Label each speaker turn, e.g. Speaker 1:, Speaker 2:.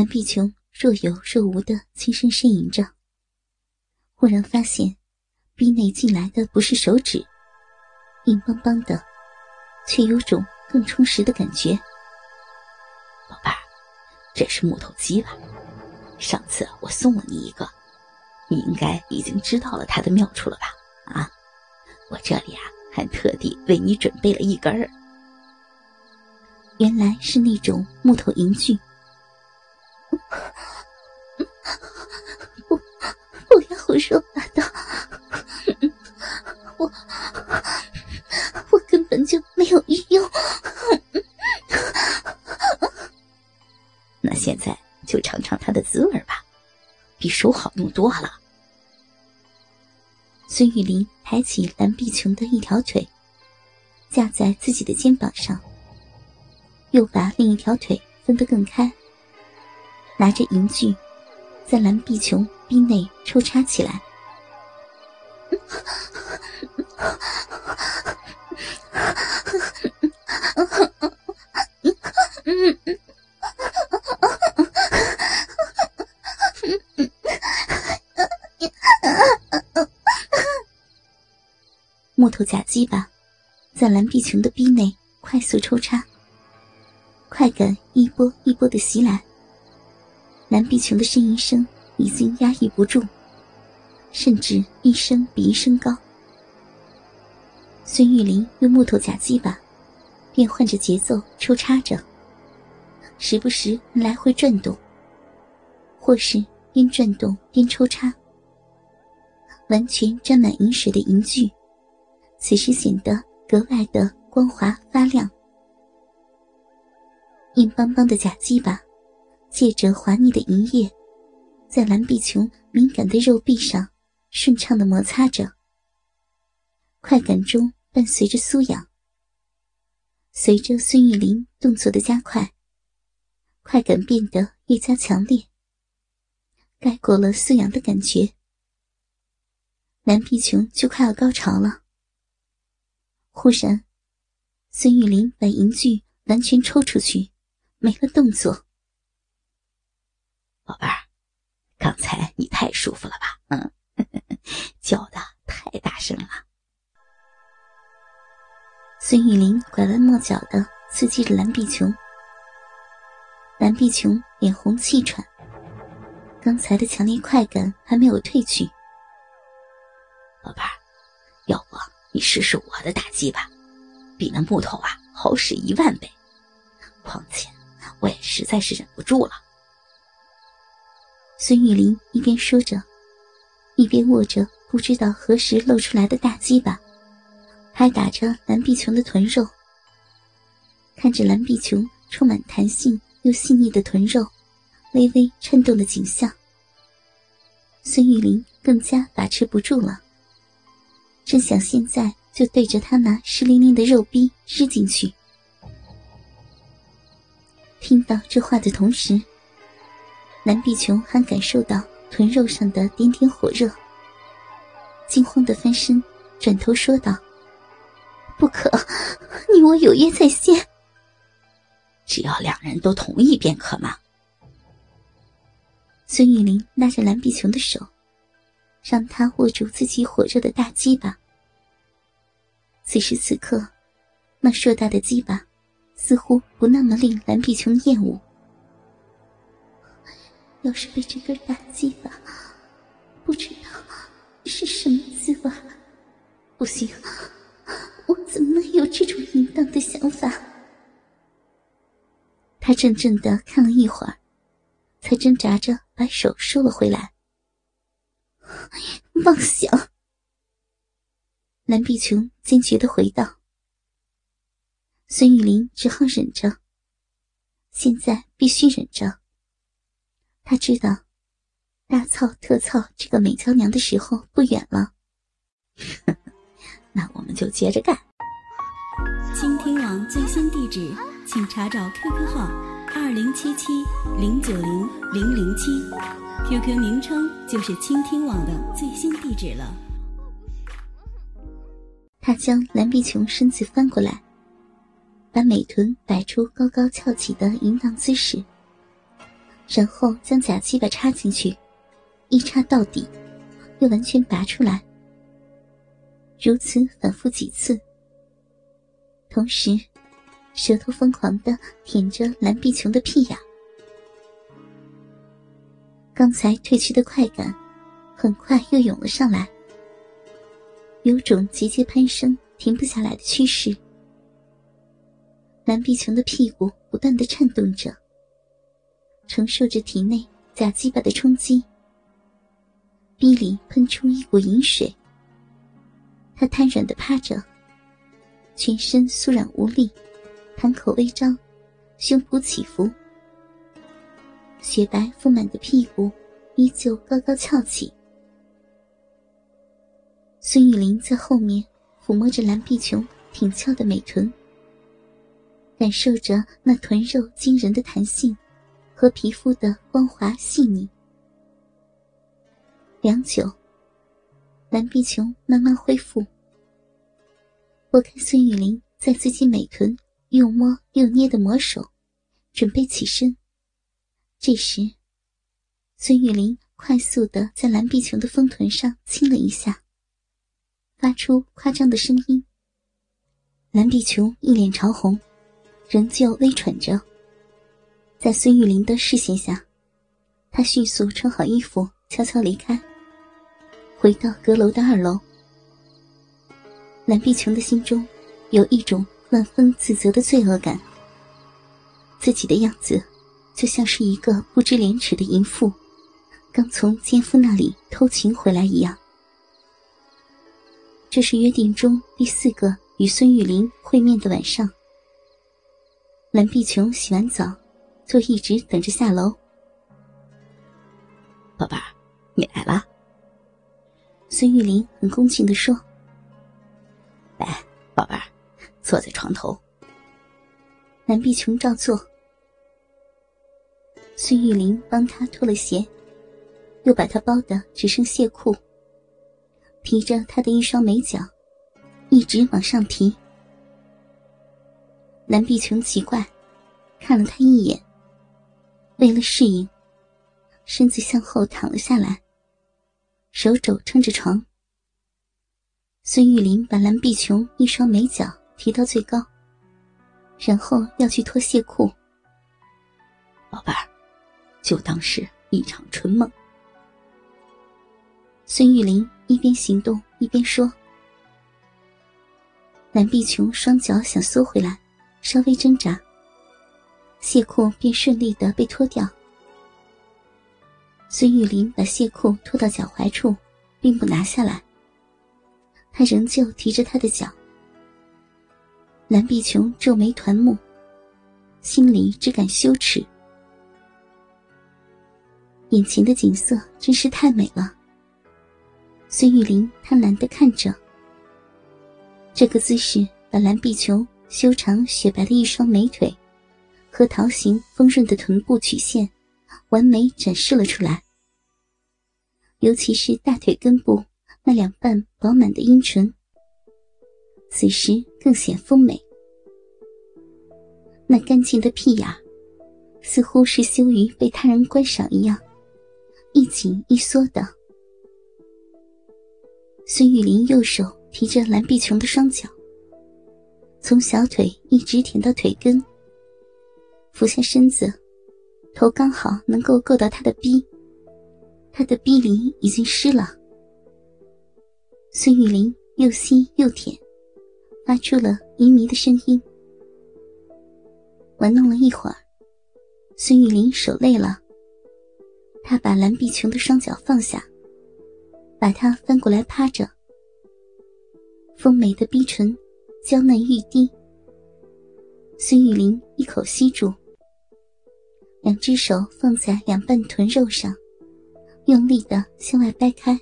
Speaker 1: 蓝碧琼若有若无的轻声呻吟着，忽然发现，逼内进来的不是手指，硬邦邦的，却有种更充实的感觉。
Speaker 2: 宝贝儿，这是木头鸡吧？上次我送了你一个，你应该已经知道了它的妙处了吧？啊，我这里啊还特地为你准备了一根儿。
Speaker 1: 原来是那种木头银具。
Speaker 3: 不，不要胡说八道！我，我根本就没有欲用。
Speaker 2: 那现在就尝尝它的滋味吧，比手好用多了。
Speaker 1: 孙玉林抬起蓝碧琼的一条腿，架在自己的肩膀上。又把另一条腿分得更开，拿着银具，在蓝碧琼逼内抽插起来。木头假鸡巴在蓝碧琼的逼内快速抽插。快感一波一波的袭来，蓝碧琼的呻吟声已经压抑不住，甚至一声比一声高。孙玉林用木头假鸡巴，变换着节奏抽插着，时不时来回转动，或是边转动边抽插，完全沾满银水的银具，此时显得格外的光滑发亮。硬邦邦的假鸡巴，借着滑腻的银液，在蓝碧琼敏感的肉壁上顺畅的摩擦着。快感中伴随着酥痒，随着孙玉林动作的加快，快感变得越加强烈，盖过了酥痒的感觉。蓝碧琼就快要高潮了。忽然，孙玉林把银具完全抽出去。没了动作，
Speaker 2: 宝贝儿，刚才你太舒服了吧？嗯，叫的太大声了。
Speaker 1: 孙玉林拐弯抹角的刺激着蓝碧琼，蓝碧琼脸红气喘，刚才的强烈快感还没有褪去。
Speaker 2: 宝贝儿，要不你试试我的打击吧，比那木头啊好使一万倍，况且。我也实在是忍不住了。
Speaker 1: 孙玉林一边说着，一边握着不知道何时露出来的大鸡巴，拍打着蓝碧琼的臀肉。看着蓝碧琼充满弹性又细腻的臀肉，微微颤动的景象，孙玉林更加把持不住了，真想现在就对着他那湿淋淋的肉逼吃进去。听到这话的同时，蓝碧琼还感受到臀肉上的点点火热，惊慌的翻身，转头说道：“
Speaker 3: 不可，你我有约在先。
Speaker 2: 只要两人都同意便可嘛。”
Speaker 1: 孙玉玲拉着蓝碧琼的手，让她握住自己火热的大鸡巴。此时此刻，那硕大的鸡巴。似乎不那么令蓝碧琼厌恶。
Speaker 3: 要是被这根大鸡巴，不知道是什么滋味。不行，我怎么能有这种淫荡的想法？
Speaker 1: 他怔怔的看了一会儿，才挣扎着把手收了回来。
Speaker 3: 妄想！
Speaker 1: 蓝碧琼坚决的回道。孙玉林只好忍着。现在必须忍着。他知道，大操特操这个美娇娘的时候不远了。
Speaker 2: 那我们就接着干。
Speaker 4: 倾听网最新地址，请查找 QQ 号二零七七零九零零零七，QQ 名称就是倾听网的最新地址了。
Speaker 1: 他将蓝碧琼身子翻过来。把美臀摆出高高翘起的淫荡姿势，然后将假鸡巴插进去，一插到底，又完全拔出来，如此反复几次。同时，舌头疯狂的舔着蓝碧琼的屁眼。刚才褪去的快感，很快又涌了上来，有种节节攀升、停不下来的趋势。蓝碧琼的屁股不断的颤动着，承受着体内假鸡巴的冲击，逼里喷出一股淫水。他瘫软的趴着。全身酥软无力，盘口微张，胸脯起伏，雪白丰满的屁股依旧高高翘起。孙玉玲在后面抚摸着蓝碧琼挺翘的美臀，感受着那臀肉惊人的弹性和皮肤的光滑细腻。良久，蓝碧琼慢慢恢复。我看孙玉玲在自己美臀又摸又捏的魔手，准备起身。这时，孙玉玲快速的在蓝碧琼的丰臀上亲了一下，发出夸张的声音。蓝碧琼一脸潮红，仍旧微喘着。在孙玉玲的视线下，他迅速穿好衣服，悄悄离开，回到阁楼的二楼。蓝碧琼的心中有一种万分自责的罪恶感。自己的样子就像是一个不知廉耻的淫妇，刚从奸夫那里偷情回来一样。这是约定中第四个与孙玉玲会面的晚上。蓝碧琼洗完澡，就一直等着下楼。
Speaker 2: 宝贝儿，你来了。
Speaker 1: 孙玉玲很恭敬的说。
Speaker 2: 来，宝贝儿，坐在床头。
Speaker 1: 蓝碧琼照做。孙玉玲帮他脱了鞋，又把他包的只剩鞋裤，提着他的一双美脚，一直往上提。蓝碧琼奇怪，看了他一眼，为了适应，身子向后躺了下来，手肘撑着床。孙玉玲把蓝碧琼一双美脚提到最高，然后要去脱鞋裤。
Speaker 2: 宝贝儿，就当是一场春梦。
Speaker 1: 孙玉玲一边行动一边说。蓝碧琼双脚想缩回来，稍微挣扎，鞋裤便顺利的被脱掉。孙玉林把鞋裤脱到脚踝处，并不拿下来。他仍旧提着他的脚，蓝碧琼皱眉团目，心里只感羞耻。眼前的景色真是太美了。孙玉林贪婪的看着，这个姿势把蓝碧琼修长雪白的一双美腿和桃形丰润的臀部曲线完美展示了出来，尤其是大腿根部。那两瓣饱满的阴唇，此时更显丰美。那干净的屁眼，似乎是羞于被他人观赏一样，一紧一缩的。孙玉林右手提着蓝碧琼的双脚，从小腿一直舔到腿根，俯下身子，头刚好能够够到他的逼，他的逼里已经湿了。孙玉玲又吸又舔，发出了迷迷的声音。玩弄了一会儿，孙玉玲手累了，她把蓝碧琼的双脚放下，把她翻过来趴着。丰美的逼唇，娇嫩欲滴。孙玉玲一口吸住，两只手放在两半臀肉上，用力的向外掰开。